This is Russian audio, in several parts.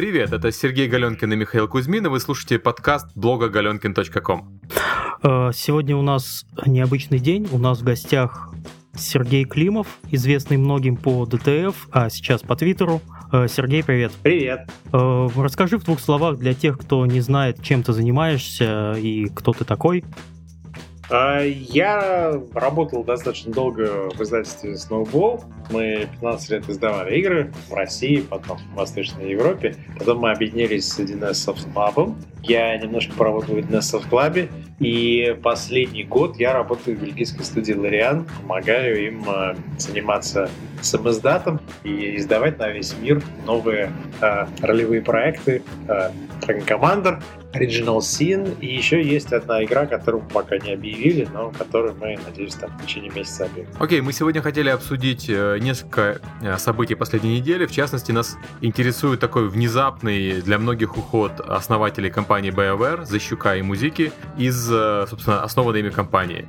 Привет, это Сергей Галенкин и Михаил Кузьмин, и вы слушаете подкаст блога galenkin.com. Э, сегодня у нас необычный день. У нас в гостях Сергей Климов, известный многим по ДТФ, а сейчас по Твиттеру. Э, Сергей, привет. Привет. Э, расскажи в двух словах для тех, кто не знает, чем ты занимаешься и кто ты такой. А, я работал достаточно долго в издательстве Snowball. Мы 15 лет издавали игры в России, потом в Восточной Европе. Потом мы объединились с 1С Soft. Я немножко поработал в 1С Soft Club. И последний год я работаю в бельгийской студии Лориан. Помогаю им э, заниматься самоиздатом и издавать на весь мир новые э, ролевые проекты. Э, Dragon Commander, Original Sin, и еще есть одна игра, которую пока не объявили, но которую мы, надеюсь, там в течение месяца объявим. Окей, okay, мы сегодня хотели обсудить э, несколько э, событий последней недели. В частности, нас интересует такой внезапный для многих уход основателей компании BioWare, Защука и Музыки, из, э, собственно, основанной ими компании.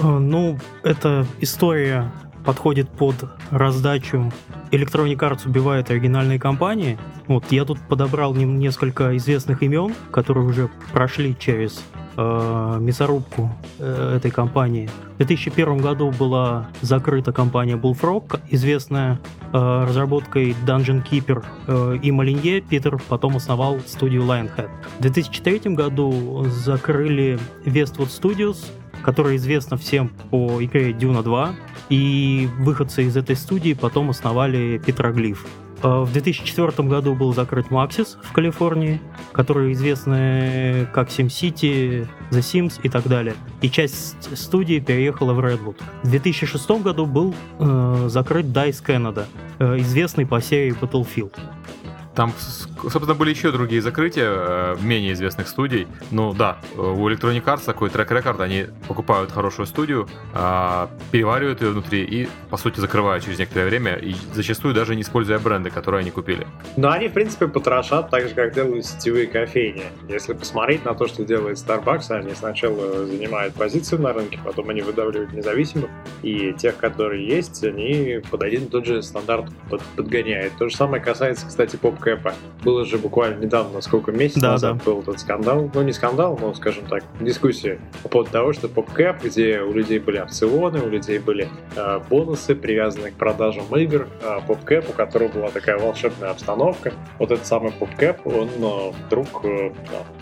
Ну, это история подходит под раздачу Electronic Arts убивает оригинальные компании. Вот я тут подобрал несколько известных имен, которые уже прошли через э, мясорубку э, этой компании. В 2001 году была закрыта компания Bullfrog, известная э, разработкой Dungeon Keeper э, и Малинье. Питер потом основал студию Lionhead. В 2003 году закрыли Westwood Studios, которая известна всем по игре Duna 2, и выходцы из этой студии потом основали Петроглиф. А в 2004 году был закрыт Maxis в Калифорнии, который известны как SimCity, The Sims и так далее. И часть студии переехала в Redwood. В 2006 году был э, закрыт DICE Canada, э, известный по серии Battlefield. Там, собственно, были еще другие закрытия э, менее известных студий. Ну да, у Electronic Arts такой трек-рекорд, они покупают хорошую студию, а, переваривают ее внутри и, по сути, закрывают через некоторое время, и зачастую даже не используя бренды, которые они купили. Но они, в принципе, потрошат так же, как делают сетевые кофейни. Если посмотреть на то, что делает Starbucks, они сначала занимают позицию на рынке, потом они выдавливают независимых, и тех, которые есть, они под один тот же стандарт подгоняют. То же самое касается, кстати, поп Кэпа. Было же буквально недавно, сколько месяцев да, назад да. был этот скандал. Ну, не скандал, но, скажем так, дискуссия по поводу того, что PopCap, где у людей были опционы, у людей были э, бонусы, привязанные к продажам игр, э, PopCap, у которого была такая волшебная обстановка. Вот этот самый PopCap, он э, вдруг э,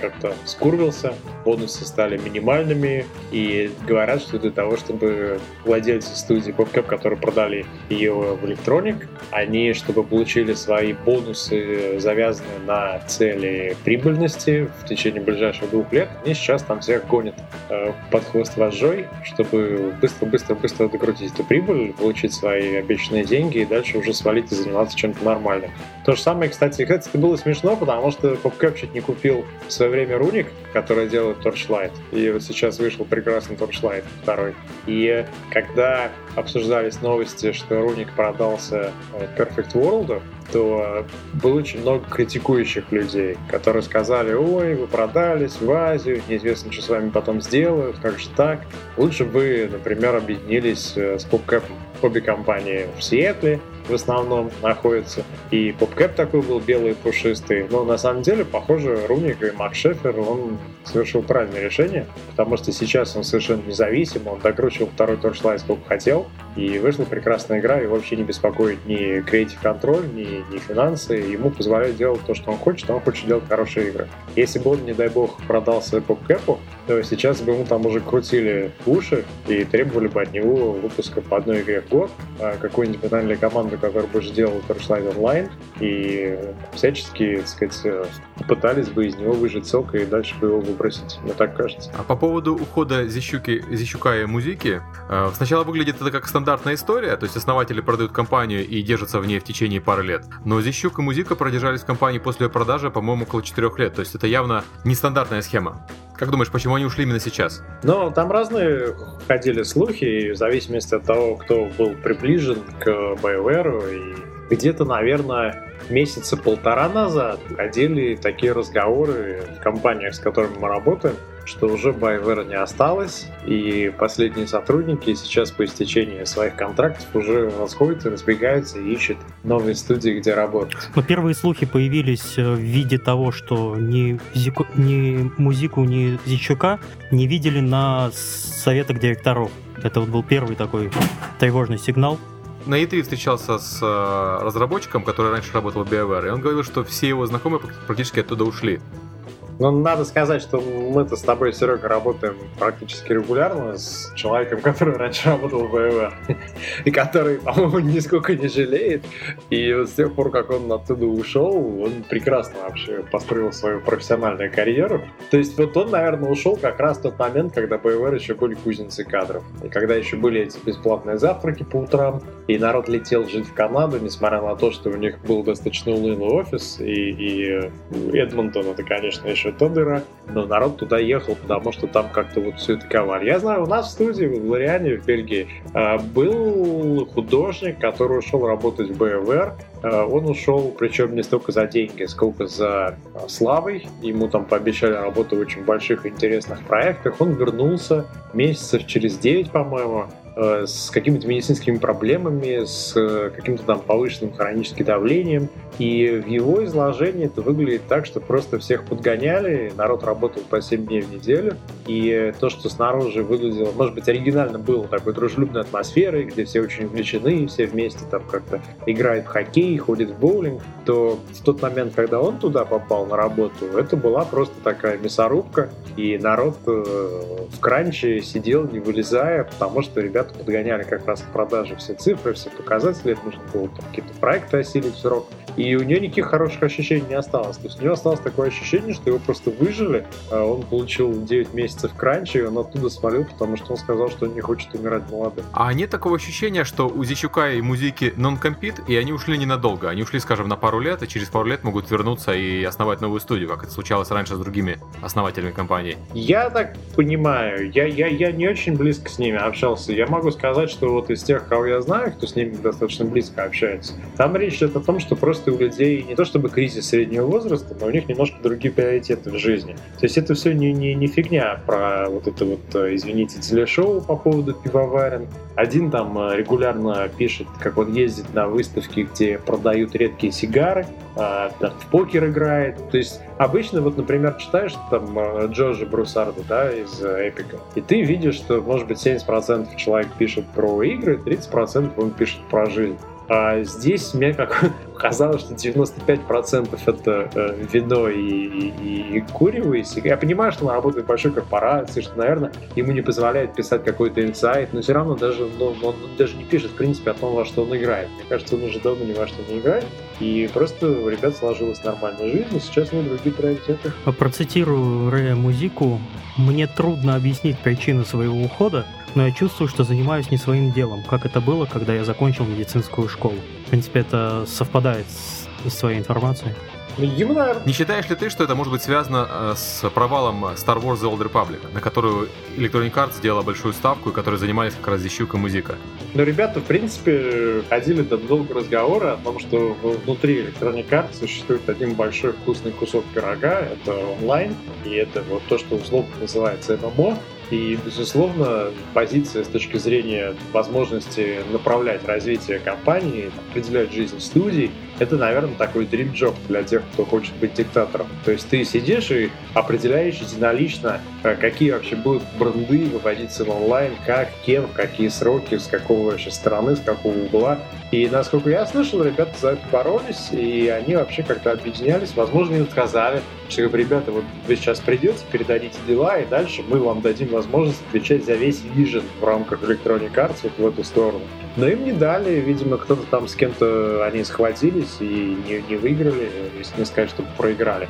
как-то скурвился, бонусы стали минимальными, и говорят, что для того, чтобы владельцы студии PopCap, которые продали ее в Electronic, они, чтобы получили свои бонусы завязаны на цели прибыльности в течение ближайших двух лет, они сейчас там всех гонят э, под хвост вожжой, чтобы быстро-быстро-быстро докрутить эту прибыль, получить свои обещанные деньги и дальше уже свалить и заниматься чем-то нормальным. То же самое, кстати, кстати, это было смешно, потому что PopCap чуть не купил в свое время Руник, который делает Torchlight, и вот сейчас вышел прекрасный Torchlight второй. И когда обсуждались новости, что Руник продался э, Perfect World, то было очень много критикующих людей, которые сказали, ой, вы продались в Азию, неизвестно, что с вами потом сделают, как же так. Лучше бы например, объединились э, с PopCap обе компании в Сиэтле, в основном находится. И попкэп такой был белый, пушистый. Но на самом деле, похоже, Руник и Мак Шефер, он совершил правильное решение, потому что сейчас он совершенно независим, он докручивал второй торчлайн сколько хотел, и вышла прекрасная игра, и вообще не беспокоит ни креатив контроль, ни, ни финансы, ему позволяют делать то, что он хочет, он хочет делать хорошие игры. Если бы он, не дай бог, продался попкэпу, то сейчас бы ему там уже крутили уши и требовали бы от него выпуска по одной игре в год, а какую-нибудь банальную команду, которая бы сделала Torchlight Online, и всячески, так сказать, пытались бы из него выжать сок и дальше бы его выбросить, мне так кажется. А по поводу ухода Зищуки, Зищука и Музыки, э, сначала выглядит это как стандартная история, то есть основатели продают компанию и держатся в ней в течение пары лет. Но Зищук и Музыка продержались в компании после ее продажи, по-моему, около 4 лет, то есть это явно нестандартная схема. Как думаешь, почему они ушли именно сейчас? Ну, там разные ходили слухи, и в зависимости от того, кто был приближен к BioWare, и где-то, наверное, месяца полтора назад ходили такие разговоры в компаниях, с которыми мы работаем, что уже BioWare не осталось, и последние сотрудники сейчас по истечении своих контрактов уже расходятся, разбегаются и ищут новые студии, где работать. Но первые слухи появились э, в виде того, что ни, Зику, ни Музику, ни Зичука не видели на советах директоров. Это вот был первый такой тревожный сигнал. На E3 встречался с э, разработчиком, который раньше работал в BioWare, и он говорил, что все его знакомые практически оттуда ушли. Ну, надо сказать, что мы-то с тобой, Серега, работаем практически регулярно с человеком, который раньше работал в ВВ, и который, по-моему, нисколько не жалеет. И вот с тех пор, как он оттуда ушел, он прекрасно вообще построил свою профессиональную карьеру. То есть вот он, наверное, ушел как раз в тот момент, когда БВР еще были кузницы кадров. И когда еще были эти бесплатные завтраки по утрам, и народ летел жить в Канаду, несмотря на то, что у них был достаточно унылый офис, и, и Эдмонтон, это, конечно, еще то дыра, но народ туда ехал, потому что там как-то вот все это ковали. Я знаю, у нас в студии в Лориане, в Бельгии, а, был художник, который ушел работать в БВР, а, он ушел, причем не столько за деньги, сколько за а, славой. Ему там пообещали работу в очень больших интересных проектах. Он вернулся месяцев через 9, по-моему, с какими-то медицинскими проблемами, с э, каким-то там повышенным хроническим давлением. И в его изложении это выглядит так, что просто всех подгоняли, народ работал по 7 дней в неделю, и то, что снаружи выглядело, может быть, оригинально было такой дружелюбной атмосферой, где все очень увлечены, все вместе там как-то играют в хоккей, ходят в боулинг, то в тот момент, когда он туда попал на работу, это была просто такая мясорубка, и народ э, в кранче сидел, не вылезая, потому что ребята ребята подгоняли как раз к продаже все цифры, все показатели, это нужно было какие-то проекты осилить в срок. И у нее никаких хороших ощущений не осталось. То есть у нее осталось такое ощущение, что его просто выжили. А он получил 9 месяцев кранча, и он оттуда свалил, потому что он сказал, что он не хочет умирать молодым. А нет такого ощущения, что у Зищука и Музыки нон-компит, и они ушли ненадолго. Они ушли, скажем, на пару лет, и через пару лет могут вернуться и основать новую студию, как это случалось раньше с другими основателями компании. Я так понимаю. Я, я, я не очень близко с ними общался. Я могу сказать, что вот из тех, кого я знаю, кто с ними достаточно близко общается, там речь идет о том, что просто у людей не то чтобы кризис среднего возраста, но у них немножко другие приоритеты в жизни. То есть это все не, не, не фигня про вот это вот, э, извините, телешоу по поводу пивоварен. Один там э, регулярно пишет, как он ездит на выставки, где продают редкие сигары, а, там, в покер играет. То есть обычно, вот, например, читаешь там э, Джорджа Брусарда, да, из Эпика, и ты видишь, что, может быть, 70% человек пишет про игры, 30% он пишет про жизнь. А здесь мне как казалось, что 95% это э, вино и, и, и курево. И Я понимаю, что он работает в большой корпорации, что, наверное, ему не позволяет писать какой-то инсайт, но все равно даже, ну, он даже не пишет, в принципе, о том, во что он играет. Мне кажется, он уже давно ни во что не играет. И просто у ребят сложилась нормальная жизнь, и сейчас у них другие приоритеты. Процитирую Рэя Музику. «Мне трудно объяснить причины своего ухода, но я чувствую, что занимаюсь не своим делом, как это было, когда я закончил медицинскую школу. В принципе, это совпадает с, с твоей информацией. Ему, наверное. Не считаешь ли ты, что это может быть связано э, с провалом Star Wars The Old Republic, на которую Electronic Arts сделала большую ставку и которые занимались как раз Зищук и Музыка? Ну, ребята, в принципе, ходили до долго разговоры о том, что внутри Electronic Arts существует один большой вкусный кусок пирога, это онлайн, и это вот то, что условно называется ММО, и, безусловно, позиция с точки зрения возможности направлять развитие компании, определять жизнь студий, это, наверное, такой job для тех, кто хочет быть диктатором. То есть ты сидишь и определяешь единолично, э, какие вообще будут бренды выводиться в онлайн, как, кем, в какие сроки, с какого вообще стороны, с какого угла. И, насколько я слышал, ребята за это боролись, и они вообще как-то объединялись. Возможно, им сказали, что, ребята, вот вы сейчас придете, передадите дела, и дальше мы вам дадим возможность отвечать за весь Vision в рамках Electronic Arts вот в эту сторону. Но им не дали, видимо, кто-то там с кем-то они схватились и не, не выиграли, если не сказать, что проиграли.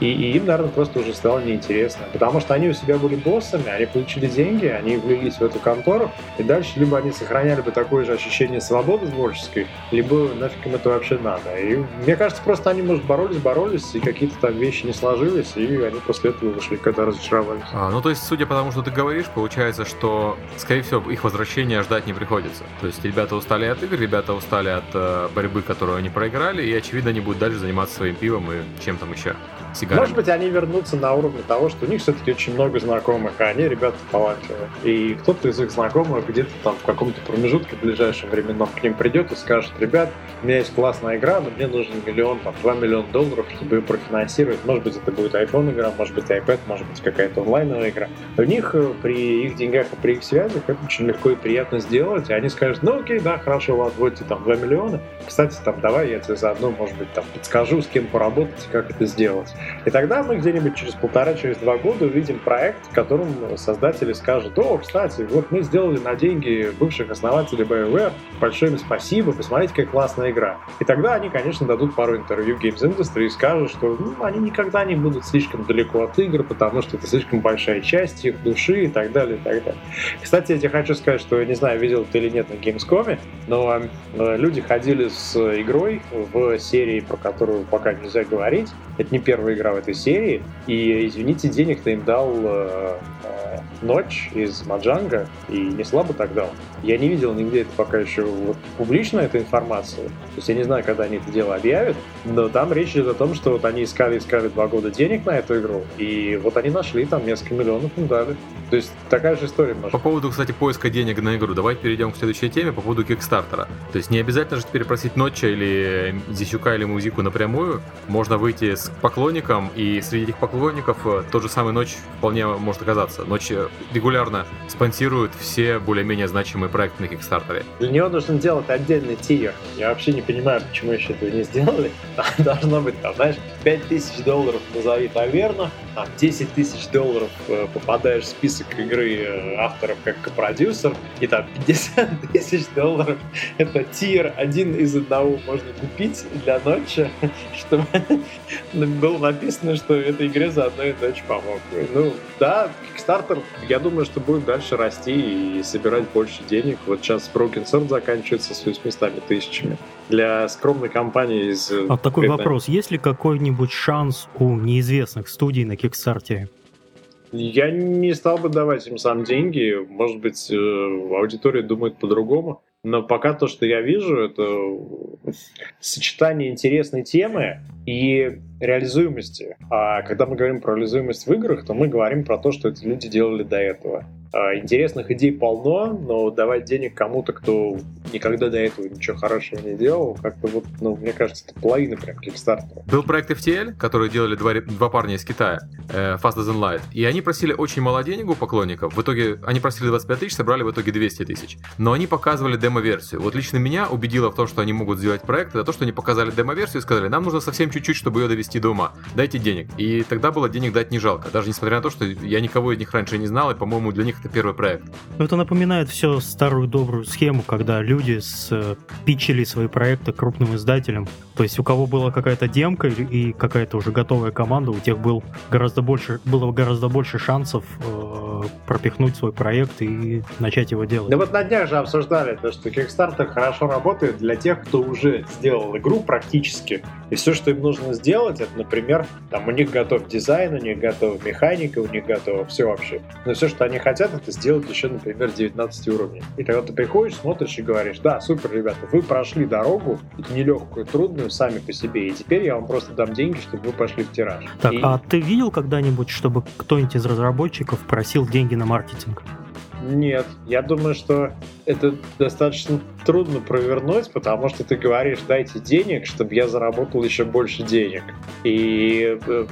И, и им, наверное, просто уже стало неинтересно. Потому что они у себя были боссами, они получили деньги, они влились в эту контору, и дальше либо они сохраняли бы такое же ощущение свободы творческой, либо нафиг им это вообще надо. И мне кажется, просто они, может, боролись, боролись, и какие-то там вещи не сложились, и они после этого вышли, когда разочаровались. А, ну, то есть, судя по тому, что ты говоришь, получается, что, скорее всего, их возвращения ждать не приходится. То есть ребята устали от игр, ребята устали от э, борьбы, которую они проиграли, и, очевидно, они будут дальше заниматься своим пивом и чем там еще. Сигарами. Может быть, они вернутся на уровне того, что у них все-таки очень много знакомых, а они ребята талантливые. И кто-то из их знакомых где-то там в каком-то промежутке в ближайшем временном к ним придет и скажет, ребят, у меня есть классная игра, но мне нужен миллион, там, два миллиона долларов, чтобы ее профинансировать. Может быть, это будет iPhone игра, может быть, iPad, может быть, какая-то онлайновая игра. У них э, при их деньгах и при их связях это очень легко и приятно сделать. И они скажут, ну окей, да, хорошо, ладно, вот там 2 миллиона. Кстати, там, давай я тебе заодно, может быть, там подскажу, с кем поработать как это сделать. И тогда мы где-нибудь через полтора, через два года увидим проект, в котором создатели скажут, о, кстати, вот мы сделали на деньги бывших основателей BioWare, большое им спасибо, посмотрите, какая классная игра. И тогда они, конечно, дадут пару интервью Games Industry и скажут, что ну, они никогда не будут слишком далеко от игр, потому что это слишком большая часть их души и так далее, и так далее. Кстати, я тебе хочу сказать, что, я не знаю, видел ты или нет на Gamescom, но э, люди ходили с игрой в серии, про которую пока нельзя говорить. Это не первая игра в этой серии. И, извините, денег-то им дал э, э, Ночь из Маджанга, и не слабо так дал. Я не видел нигде это пока еще вот, публично, эта информация. То есть я не знаю, когда они это дело объявят, но там речь идет о том, что вот они искали, искали два года денег на эту игру, и вот они нашли, там несколько миллионов им дали. То есть такая же история может. По поводу, кстати, поиска денег на игру, давайте перейдем к следующей теме по поводу Кикстартера. То есть не обязательно же теперь просить Ноча или Зисюка или Музику напрямую. Можно выйти с поклонником, и среди этих поклонников э, тот же самый Ночь вполне может оказаться. Ночь э, регулярно спонсирует все более-менее значимые проекты на Кикстартере. Для него нужно делать отдельный тир. Я вообще не понимаю, почему еще этого не сделали. Должно быть там, знаешь, 5000 долларов назови таверну, там 10 тысяч долларов э, попадаешь в список игры авторов как продюсер, и там 50 тысяч долларов это тир один из одного можно купить для ночи, чтобы было написано, что этой игре заодно и ночь помог. Ну, да, Kickstarter, я думаю, что будет дальше расти и собирать больше денег. Вот сейчас Broken Sword заканчивается с 800 тысячами. Для скромной компании из... А такой вопрос. Есть ли какой-нибудь шанс у неизвестных студий на Kickstarter? Я не стал бы давать им сам деньги. Может быть, э, аудитория думает по-другому. Но пока то, что я вижу, это сочетание интересной темы и реализуемости. А когда мы говорим про реализуемость в играх, то мы говорим про то, что эти люди делали до этого. А, интересных идей полно, но давать денег кому-то, кто никогда до этого ничего хорошего не делал, как-то вот, ну, мне кажется, это половина прям Kickstarter. Был проект FTL, который делали два, два парня из Китая, э, Fast as Light, и они просили очень мало денег у поклонников. В итоге они просили 25 тысяч, собрали в итоге 200 тысяч. Но они показывали демо-версию. Вот лично меня убедило в том, что они могут сделать проект, это то, что они показали демо-версию и сказали, нам нужно совсем чуть-чуть, чтобы ее довести до ума. Дайте денег. И тогда было денег дать не жалко. Даже несмотря на то, что я никого из них раньше не знал, и, по-моему, для них это первый проект. Ну, это напоминает все старую добрую схему, когда люди с, э, свои проекты крупным издателям. То есть у кого была какая-то демка и какая-то уже готовая команда, у тех был гораздо больше, было гораздо больше шансов э, пропихнуть свой проект и начать его делать. Да вот на днях же обсуждали то, что Kickstarter хорошо работает для тех, кто уже сделал игру практически. И все, что им нужно сделать, это, например, там у них готов дизайн, у них готова механика, у них готово все вообще. Но все, что они хотят, это сделать еще, например, 19 уровней. И тогда ты приходишь, смотришь и говоришь, да, супер, ребята, вы прошли дорогу, нелегкую, трудную, сами по себе, и теперь я вам просто дам деньги, чтобы вы пошли в тираж. Так, и... а ты видел когда-нибудь, чтобы кто-нибудь из разработчиков просил деньги на маркетинг? Нет, я думаю, что это достаточно трудно провернуть, потому что ты говоришь, дайте денег, чтобы я заработал еще больше денег. И э,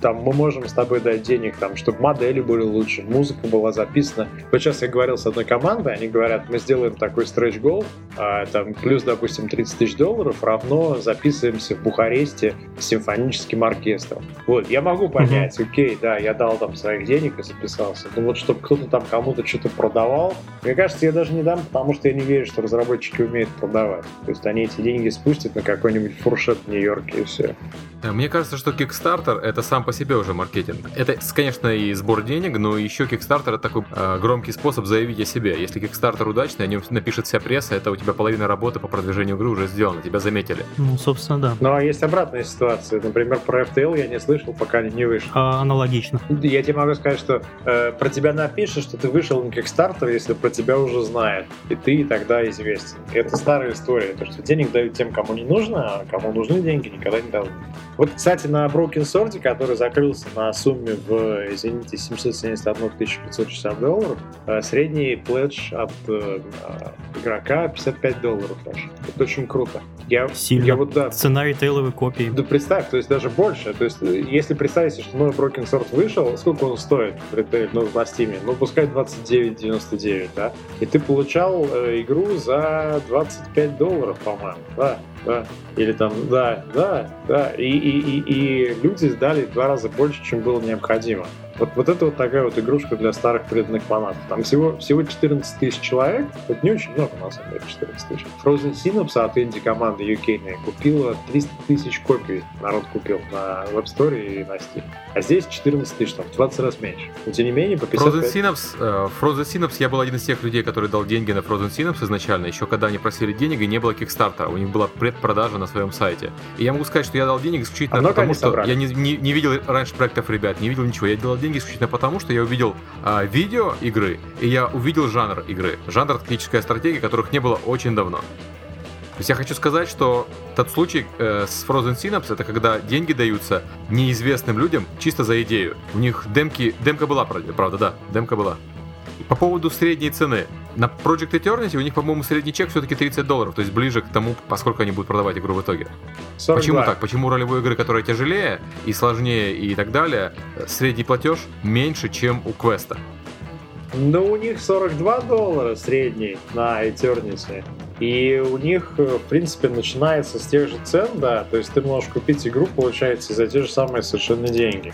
там мы можем с тобой дать денег, там, чтобы модели были лучше, музыка была записана. Вот сейчас я говорил с одной командой, они говорят, мы сделаем такой goal, а, там, плюс, допустим, 30 тысяч долларов равно записываемся в Бухаресте с симфоническим оркестром. Вот, я могу понять, окей, да, я дал там своих денег и записался. Но вот чтобы кто-то там кому-то что-то продавал, мне кажется, я даже не дам, потому что я не верю, что разработчики умеют продавать. То есть они эти деньги спустят на какой-нибудь фуршет в Нью-Йорке и все. Мне кажется, что Kickstarter это сам по себе уже маркетинг. Это, конечно, и сбор денег, но еще Kickstarter это такой э, громкий способ заявить о себе. Если Kickstarter удачный, о нем напишет вся пресса, это у тебя половина работы по продвижению игры уже сделана, тебя заметили. Ну, собственно, да. Ну, а есть обратная ситуация. Например, про FTL я не слышал, пока не вышел. А, аналогично. Я тебе могу сказать, что э, про тебя напишут, что ты вышел на Kickstarter, если про тебя уже знает, и ты тогда известен. Это старая история, то, что денег дают тем, кому не нужно, а кому нужны деньги, никогда не дадут. Вот, кстати, на Broken Sword, который закрылся на сумме в, извините, 771 560 долларов, э, средний пледж от э, игрока 55 долларов. Это очень круто. Я, Сильно. Я вот, да, Цена ритейловой копии. Да представь, то есть даже больше. То есть если представить, что новый Broken Sword вышел, сколько он стоит в ритейле, ну, на Steam? Ну, пускай 29,99, да? И ты получал э, игру за 25 долларов, по-моему, да? да, или там, да, да, да, и, и, и, и люди сдали в два раза больше, чем было необходимо. Вот, вот это вот такая вот игрушка для старых преданных фанатов. Там всего, всего 14 тысяч человек, это не очень много, на самом деле, 14 тысяч. Frozen Synapse от инди-команды UK купила 300 тысяч копий, народ купил на Web Store и на Steam. А здесь 14 тысяч, там, в 20 раз меньше. Но тем не менее, по 55... Frozen Synapse, uh, Frozen Synapse, я был один из тех людей, который дал деньги на Frozen Synapse изначально, еще когда они просили денег, и не было кикстарта, у них была предпродажа на своем сайте. И я могу сказать, что я дал денег исключительно а потому, что я не, не, не видел раньше проектов ребят, не видел ничего. Я дал деньги исключительно потому, что я увидел а, видео игры, и я увидел жанр игры. Жанр тактическая стратегия, которых не было очень давно. То есть я хочу сказать, что тот случай э, с Frozen Synapse это когда деньги даются неизвестным людям чисто за идею. У них демки, демка была, правда, да, демка была. По поводу средней цены. На Project Eternity у них, по-моему, средний чек все-таки 30 долларов, то есть ближе к тому, поскольку они будут продавать игру в итоге. 42. Почему так? Почему ролевой игры, которая тяжелее и сложнее и так далее, средний платеж меньше, чем у Квеста? Ну, у них 42 доллара средний на Eternity. И у них, в принципе, начинается с тех же цен, да, то есть ты можешь купить игру, получается, за те же самые совершенно деньги.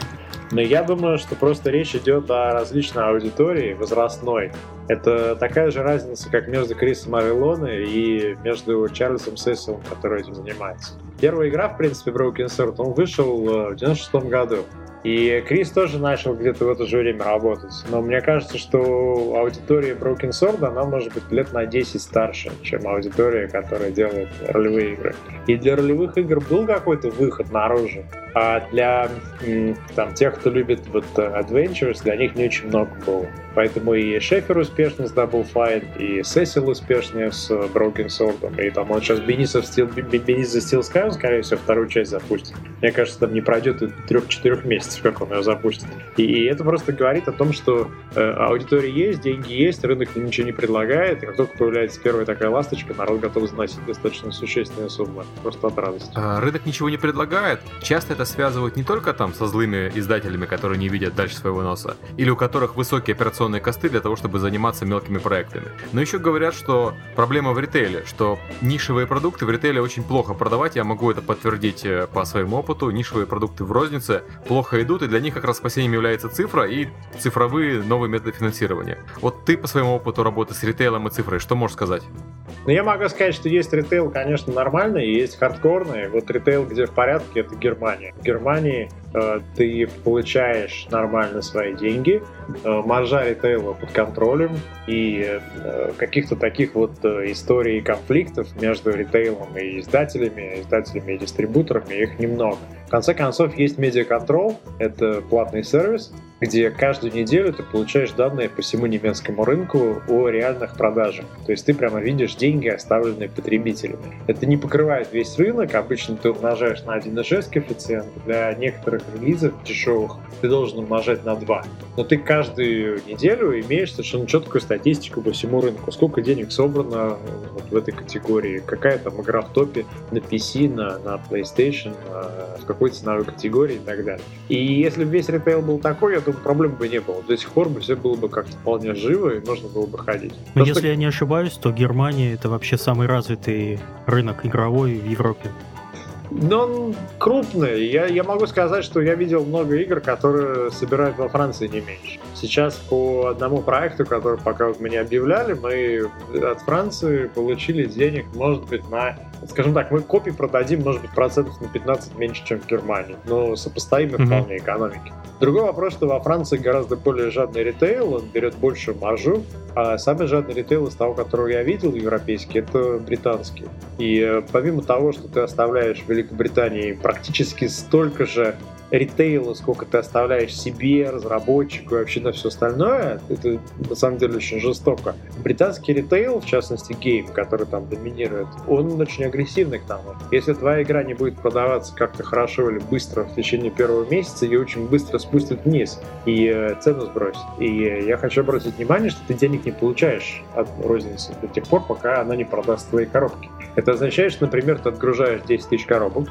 Но я думаю, что просто речь идет о различной аудитории возрастной. Это такая же разница, как между Крисом Авилоне и между Чарльзом Сесилом, который этим занимается. Первая игра, в принципе, Broken Sword, он вышел э, в 96 году. И Крис тоже начал где-то в это же время работать. Но мне кажется, что аудитория Broken Sword, она может быть лет на 10 старше, чем аудитория, которая делает ролевые игры. И для ролевых игр был какой-то выход наружу. А для там, тех, кто любит вот Adventures, для них не очень много было. Поэтому и Шефер успешный с Double Fine, и Сесил успешный с Broken Sword, и там он сейчас Бенис Steel, Бенис Steel Sky, скорее всего, вторую часть запустит. Мне кажется, там не пройдет и трех-четырех месяцев, как он ее запустит. И, и это просто говорит о том, что э, аудитория есть, деньги есть, рынок ничего не предлагает, и как только появляется первая такая ласточка, народ готов заносить достаточно существенные суммы. Просто от радости. А, рынок ничего не предлагает. Часто это связывают не только там со злыми издателями, которые не видят дальше своего носа, или у которых высокие операционные операционные косты для того, чтобы заниматься мелкими проектами. Но еще говорят, что проблема в ритейле, что нишевые продукты в ритейле очень плохо продавать, я могу это подтвердить э, по своему опыту, нишевые продукты в рознице плохо идут, и для них как раз спасением является цифра и цифровые новые методы финансирования. Вот ты по своему опыту работы с ритейлом и цифрой, что можешь сказать? Ну, я могу сказать, что есть ритейл, конечно, нормальный, есть хардкорный. Вот ритейл, где в порядке, это Германия. В Германии э, ты получаешь нормально свои деньги, э, маржа ритейла под контролем, и э, каких-то таких вот э, историй конфликтов между ритейлом и издателями, издателями и дистрибуторами, их немного. Конце концов, есть медиаконтрол, это платный сервис, где каждую неделю ты получаешь данные по всему немецкому рынку о реальных продажах. То есть ты прямо видишь деньги, оставленные потребителями. Это не покрывает весь рынок, обычно ты умножаешь на 1,6 коэффициент, для некоторых релизов дешевых ты должен умножать на 2. Но ты каждую неделю имеешь совершенно четкую статистику по всему рынку. Сколько денег собрано вот в этой категории, какая там игра в топе на PC, на, на PlayStation, на, в какой ценовой категории и так далее. И если бы весь ритейл был такой, я думаю, проблем бы не было. До сих пор бы все было бы как-то вполне живо и можно было бы ходить. Но Просто... если я не ошибаюсь, то Германия это вообще самый развитый рынок игровой в Европе. Но он крупный. Я, я могу сказать, что я видел много игр, которые собирают во Франции не меньше. Сейчас по одному проекту, который пока вот мне объявляли, мы от Франции получили денег, может быть, на скажем так, мы копии продадим, может быть, процентов на 15 меньше, чем в Германии, но сопоставимы mm-hmm. вполне экономики. Другой вопрос, что во Франции гораздо более жадный ритейл, он берет больше маржу, а самый жадный ритейл из того, которого я видел, европейский, это британский. И э, помимо того, что ты оставляешь в Великобритании практически столько же ритейла, сколько ты оставляешь себе, разработчику и вообще на все остальное, это на самом деле очень жестоко. Британский ритейл, в частности гейм, который там доминирует, он очень агрессивный к тому. Если твоя игра не будет продаваться как-то хорошо или быстро в течение первого месяца, ее очень быстро спустят вниз и э, цену сбросят. И я хочу обратить внимание, что ты денег не получаешь от розницы до тех пор, пока она не продаст твои коробки. Это означает, что, например, ты отгружаешь 10 тысяч коробок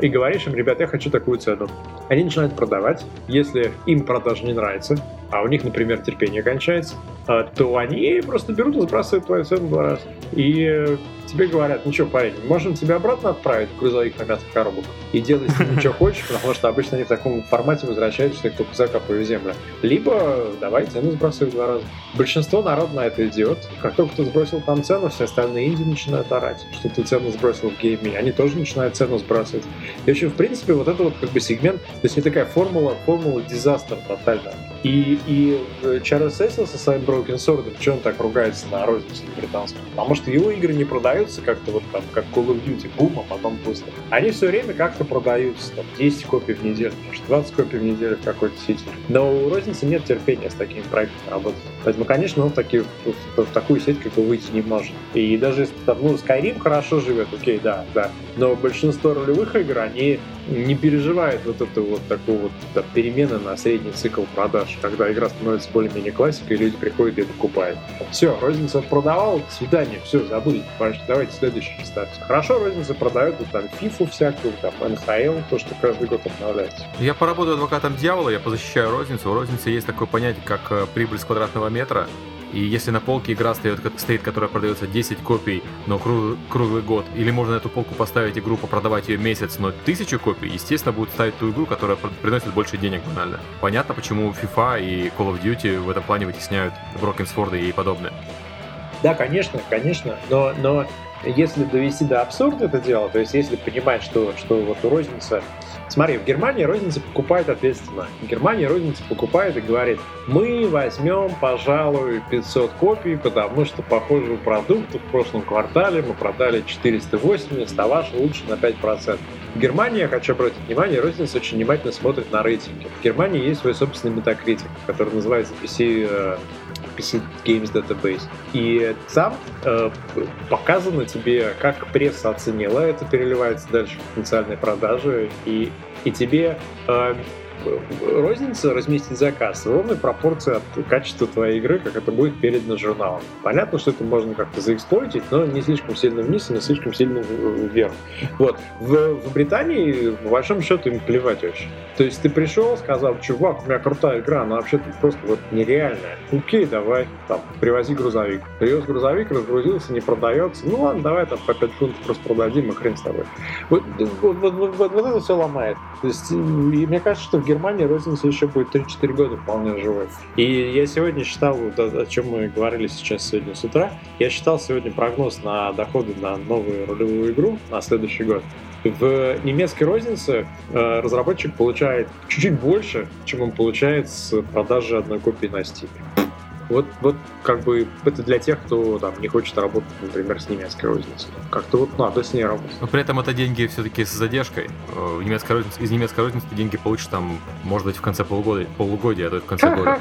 и говоришь им, ребят, я хочу такую цену. Они начинают продавать. Если им продажа не нравится, а у них, например, терпение кончается, а, то они просто берут и сбрасывают твою цену два раза. И тебе говорят, ну что, парень, можем тебя обратно отправить в грузовик на мясо коробок и делай с ним что хочешь, потому что обычно они в таком формате возвращаются, что их только закапывают в землю. Либо давай цену сбрасывай два раза. Большинство народ на это идет. Как только ты сбросил там цену, все остальные инди начинают орать, что ты цену сбросил в гейме. Они тоже начинают цену сбрасывать. И вообще, в принципе, вот это вот как бы сегмент, то есть не такая формула, формула дизастер тотально. И, и Чарльз Сесил со своим Broken Sword, что он так ругается на розницу британскую? Потому что его игры не продаются как-то вот там, как Call of Duty, бум, а потом пусто. Они все время как-то продаются, там, 10 копий в неделю, может, 20 копий в неделю в какой-то сети. Но у розницы нет терпения с такими проектами работать. Поэтому, конечно, он таки, в, такую сеть как бы выйти не может. И даже если ну, Skyrim хорошо живет, окей, да, да. Но большинство ролевых игр, они не переживают вот эту вот такую вот да, перемены на средний цикл продаж, когда игра становится более-менее классикой, и люди приходят и покупают. Все, розница продавал, до свидания, все, забыли, давайте следующий ставьте. Хорошо, розница продает вот, там фифу всякую, там НХЛ, то, что каждый год обновляется. Я поработаю адвокатом дьявола, я позащищаю розницу. У розницы есть такое понятие, как э, прибыль с квадратного метра. И если на полке игра стоит, стоит которая продается 10 копий, но круг, круглый год, или можно эту полку поставить игру, продавать ее месяц, но тысячу копий, естественно, будут ставить ту игру, которая приносит больше денег банально. Понятно, почему FIFA и Call of Duty в этом плане вытесняют Брокенсфорды и подобное. Да, конечно, конечно, но, но если довести до абсурда это дело, то есть если понимать, что, что вот у розница Смотри, в Германии розница покупает ответственно. В Германии розница покупает и говорит, мы возьмем, пожалуй, 500 копий, потому что похожий продукт в прошлом квартале мы продали 480, а ваш лучше на 5%. В Германии, я хочу обратить внимание, розница очень внимательно смотрит на рейтинги. В Германии есть свой собственный метакритик, который называется PC, PC Games Database. И там э, показано тебе, как пресса оценила это, переливается дальше в потенциальные продажи, и, и тебе э, розница разместить заказ в ровной пропорции от качества твоей игры, как это будет передано журналом. Понятно, что это можно как-то заэксплойтить, но не слишком сильно вниз и не слишком сильно вверх. Вот. В, в Британии, по большому счету, им плевать очень. То есть ты пришел, сказал, чувак, у меня крутая игра, она вообще-то просто вот нереальная. Окей, давай, там, привози грузовик. Привез грузовик, разгрузился, не продается. Ну ладно, давай там по 5 фунтов просто продадим, и хрен с тобой. Вот, вот, вот, вот, вот это все ломает. То есть, и мне кажется, что в Германии розница еще будет 3-4 года вполне живой. И я сегодня считал, вот, о, чем мы говорили сейчас сегодня с утра, я считал сегодня прогноз на доходы на новую ролевую игру на следующий год. В немецкой рознице э, разработчик получает чуть-чуть больше, чем он получает с продажи одной копии на Steam. Вот, вот как бы это для тех, кто там не хочет работать, например, с немецкой розницей. Как-то вот надо с ней работать. Но при этом это деньги все-таки с задержкой. Э, в немецкой рознице, из немецкой розницы ты деньги получишь там, может быть, в конце полугодия, полугодия а то и в конце года.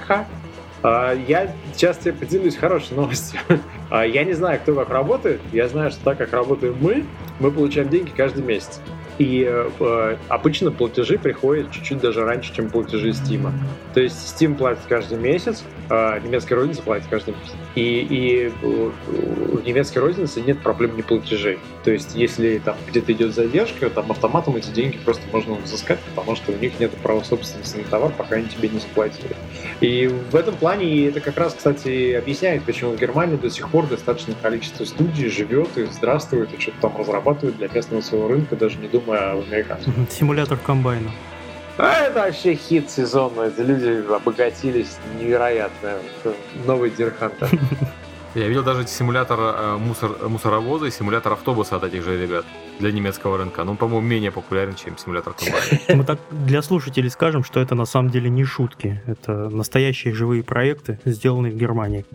А, я сейчас тебе поделюсь хорошей новостью. А, я не знаю, кто как работает. Я знаю, что так как работаем мы, мы получаем деньги каждый месяц. И э, обычно платежи приходят чуть-чуть даже раньше, чем платежи Steam. То есть Steam платит каждый месяц, э, немецкая розница платит каждый месяц. И, и в немецкой рознице нет проблем не платежей. То есть если там где-то идет задержка, там автоматом эти деньги просто можно взыскать, потому что у них нет права собственности на товар, пока они тебе не заплатили. И в этом плане это как раз, кстати, объясняет, почему в Германии до сих пор достаточное количество студий живет и здравствует, и что-то там разрабатывает для местного своего рынка, даже не думая в американском. Симулятор комбайна. А это вообще хит сезона. Эти люди обогатились невероятно. Новый Дирхантер. Я видел даже симулятор э, мусор, мусоровоза и симулятор автобуса от этих же ребят для немецкого рынка. Ну, по-моему, менее популярен, чем симулятор комбайна. Мы так для слушателей скажем, что это на самом деле не шутки. Это настоящие живые проекты, сделанные в Германии.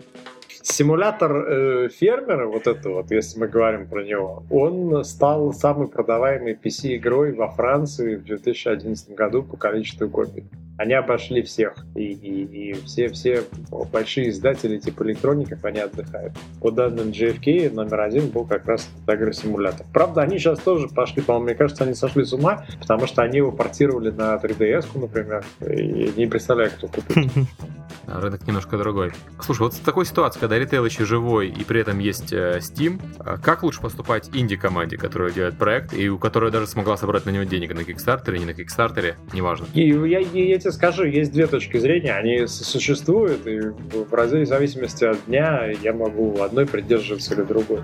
Симулятор э, фермера, вот это вот, если мы говорим про него, он стал самой продаваемой PC-игрой во Франции в 2011 году по количеству копий они обошли всех. И, и, и все, все большие издатели типа электроников, они отдыхают. По данным GFK, номер один был как раз Agro-симулятор. Правда, они сейчас тоже пошли, по-моему, мне кажется, они сошли с ума, потому что они его портировали на 3DS, например, и не представляю, кто купит. Рынок немножко другой. Слушай, вот в такой ситуации, когда ритейл еще живой и при этом есть э, Steam, э, как лучше поступать инди-команде, которая делает проект и у которой даже смогла собрать на него денег на Kickstarter, не на Kickstarter, неважно? И я, я, тебе скажу, есть две точки зрения, они существуют, и в зависимости от дня я могу одной придерживаться или другой.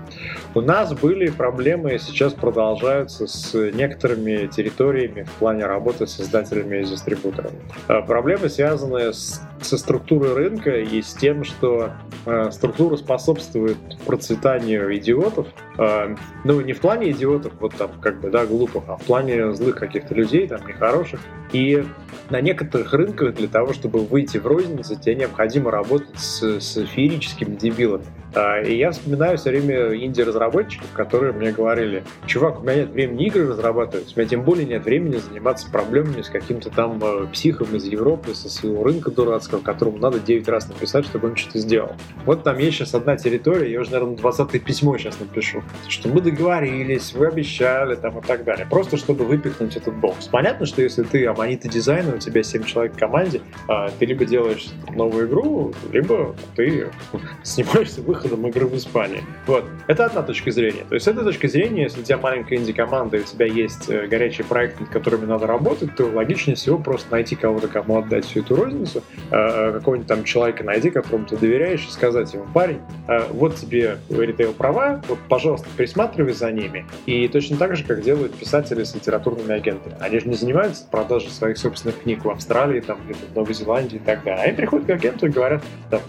У нас были проблемы, и сейчас продолжаются с некоторыми территориями в плане работы с издателями и дистрибуторами. Э, проблемы связаны с, со структурой рынка и с тем, что э, структура способствует процветанию идиотов. Э, ну, не в плане идиотов, вот там, как бы, да, глупых, а в плане злых каких-то людей, там, нехороших. И на некоторых рынках для того, чтобы выйти в розницу, тебе необходимо работать с, с феерическими дебилами. А, и я вспоминаю все время инди-разработчиков, которые мне говорили, чувак, у меня нет времени игры разрабатывать, у меня тем более нет времени заниматься проблемами с каким-то там э, психом из Европы, со своего рынка дурацкого, которому надо 9 раз написать, чтобы он что-то сделал. Вот там есть сейчас одна территория, я уже, наверное, 20 письмо сейчас напишу, что мы договорились, вы обещали там и так далее. Просто чтобы выпихнуть этот бокс. Понятно, что если ты аманиты дизайна, у тебя 7 человек в команде, а, ты либо делаешь новую игру, либо ты снимаешься выход выходом игры в Испании. Вот. Это одна точка зрения. То есть, с этой точки зрения, если у тебя маленькая инди-команда, и у тебя есть э, горячие проекты, над которыми надо работать, то логичнее всего просто найти кого-то, кому отдать всю эту розницу, э, э, какого-нибудь там человека найди, которому ты доверяешь, и сказать ему, парень, вот тебе ритейл права, вот, пожалуйста, присматривай за ними. И точно так же, как делают писатели с литературными агентами. Они же не занимаются продажей своих собственных книг в Австралии, там, где-то в Новой Зеландии и так далее. Они приходят к агенту и говорят,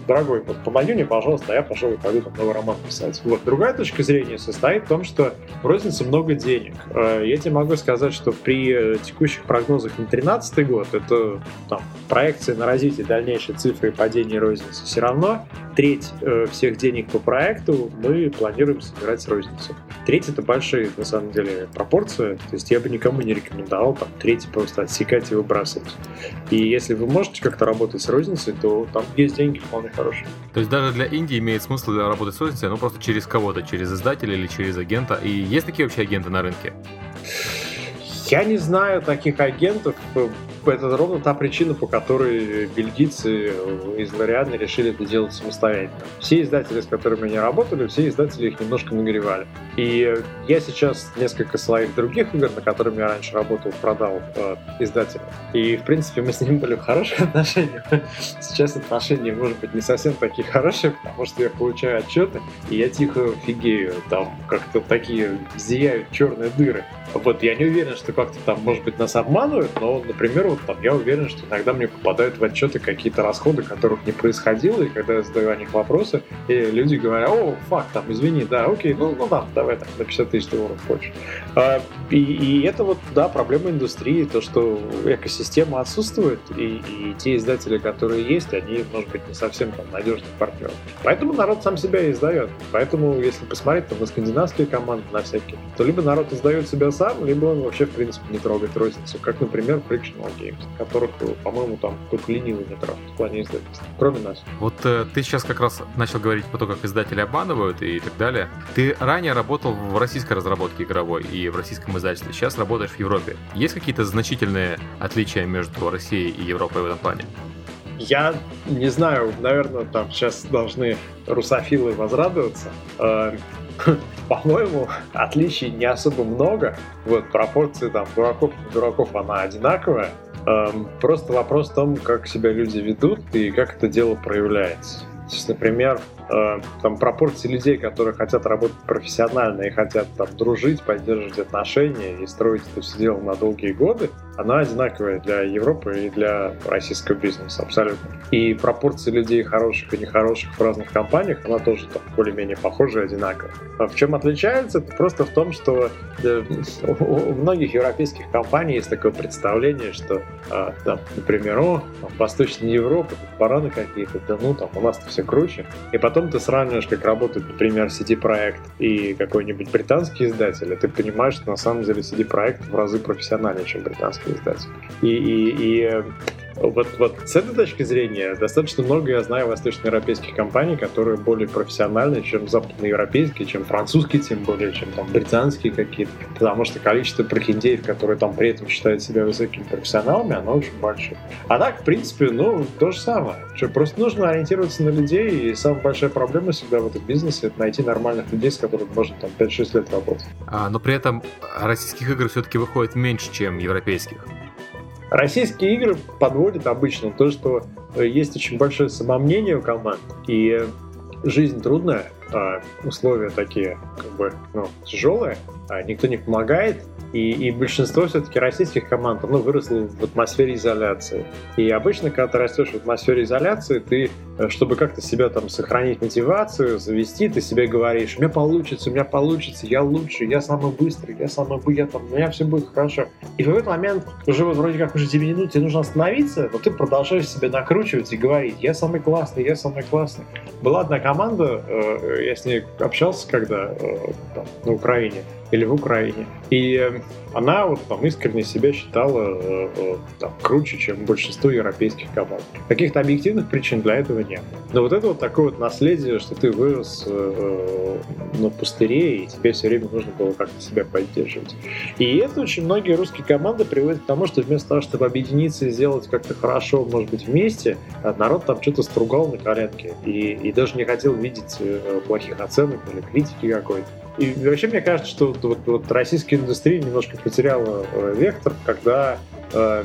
дорогой, вот помоги мне, пожалуйста, а я, пожалуй, пойду там новый роман писать. Вот. Другая точка зрения состоит в том, что в рознице много денег. Э, я тебе могу сказать, что при э, текущих прогнозах на 2013 год, это там, проекции на развитие дальнейшей цифры падения розницы, все равно треть э, всех денег по проекту мы планируем собирать с розницы. Треть это большие, на самом деле, пропорции. То есть я бы никому не рекомендовал там треть просто отсекать и выбрасывать. И если вы можете как-то работать с розницей, то там есть деньги вполне хорошие. То есть даже для Индии имеет смысл работать с розницей, ну просто через кого-то, через издателя или через агента. И есть такие вообще агенты на рынке? Я не знаю таких агентов это ровно та причина, по которой бельгийцы из Лорианы решили это делать самостоятельно. Все издатели, с которыми они работали, все издатели их немножко нагревали. И я сейчас несколько своих других игр, на которых я раньше работал, продал э, издателям. И, в принципе, мы с ними были в хороших отношениях. Сейчас отношения, может быть, не совсем такие хорошие, потому что я получаю отчеты, и я тихо фигею. Там как-то такие зияют черные дыры. Вот, я не уверен, что как-то там, может быть, нас обманывают, но, например, там я уверен, что иногда мне попадают в отчеты какие-то расходы, которых не происходило, и когда я задаю о них вопросы, и люди говорят, о, факт, там, извини, да, окей, ну, ну да, давай там на 50 тысяч долларов хочешь. А, и, и это вот, да, проблема индустрии, то, что экосистема отсутствует, и, и те издатели, которые есть, они, может быть, не совсем там надежный партнер. Поэтому народ сам себя издает. Поэтому, если посмотреть там на скандинавские команды, на всякие, то либо народ издает себя сам, либо он вообще, в принципе, не трогает розницу, как, например, Frictional Games, которых, по-моему, там только ленивый не трав в плане издательства, кроме нас. Вот э, ты сейчас как раз начал говорить про то, как издатели обманывают и так далее. Ты ранее работал в российской разработке игровой и в российском издательстве, сейчас работаешь в Европе. Есть какие-то значительные отличия между Россией и Европой в этом плане? Я не знаю, наверное, там сейчас должны русофилы возрадоваться. Э, по-моему, отличий не особо много. Вот пропорции там дураков дураков она одинаковая. Эм, просто вопрос в том, как себя люди ведут и как это дело проявляется. То есть, например, э, там пропорции людей, которые хотят работать профессионально и хотят там дружить, поддерживать отношения и строить это все дело на долгие годы, она одинаковая для Европы и для российского бизнеса, абсолютно. И пропорции людей хороших и нехороших в разных компаниях, она тоже там более-менее похожа и одинаковая. А в чем отличается? Это просто в том, что э, у многих европейских компаний есть такое представление, что, а, там, например, о, в Восточной Европе бараны какие-то, да ну там у нас-то все круче. И потом ты сравниваешь, как работает, например, CD-проект и какой-нибудь британский издатель, и ты понимаешь, что на самом деле CD-проект в разы профессиональнее, чем британский издатель. И, и, и вот, вот с этой точки зрения достаточно много я знаю восточноевропейских компаний, которые более профессиональные, чем западноевропейские, чем французские, тем более, чем там британские какие-то. Потому что количество прохиндеев, которые там при этом считают себя высокими профессионалами, оно очень большое. А так, в принципе, ну, то же самое. Что просто нужно ориентироваться на людей, и самая большая проблема всегда в этом бизнесе — это найти нормальных людей, с которыми можно там 5-6 лет работать. А, но при этом российских игр все-таки выходит меньше, чем европейских. Российские игры подводят обычно то, что э, есть очень большое самомнение у команд, и жизнь трудная, а условия такие как бы ну, тяжелые, а никто не помогает, и, и большинство все-таки российских команд оно выросло в атмосфере изоляции. И обычно, когда ты растешь в атмосфере изоляции, ты, э, чтобы как-то себя там сохранить мотивацию, завести, ты себе говоришь, у меня получится, у меня получится, я лучше, я самый быстрый, я самый я там, у меня все будет хорошо. И в этот момент уже вот вроде как уже 9 минут тебе нужно остановиться, но ты продолжаешь себя накручивать и говорить, я самый классный, я самый классный. Была одна команда, э, я с ней общался когда э, там, на Украине, или в Украине. И э, она вот там искренне себя считала э, э, там, круче, чем большинство европейских команд. Каких-то объективных причин для этого нет. Но вот это вот такое вот наследие, что ты вырос э, на пустыре, и тебе все время нужно было как-то себя поддерживать. И это очень многие русские команды приводят к тому, что вместо того, чтобы объединиться и сделать как-то хорошо, может быть, вместе, народ там что-то стругал на коленке и, и даже не хотел видеть плохих оценок или критики какой-то. И вообще мне кажется, что вот, вот российская индустрия немножко потеряла э, вектор, когда э,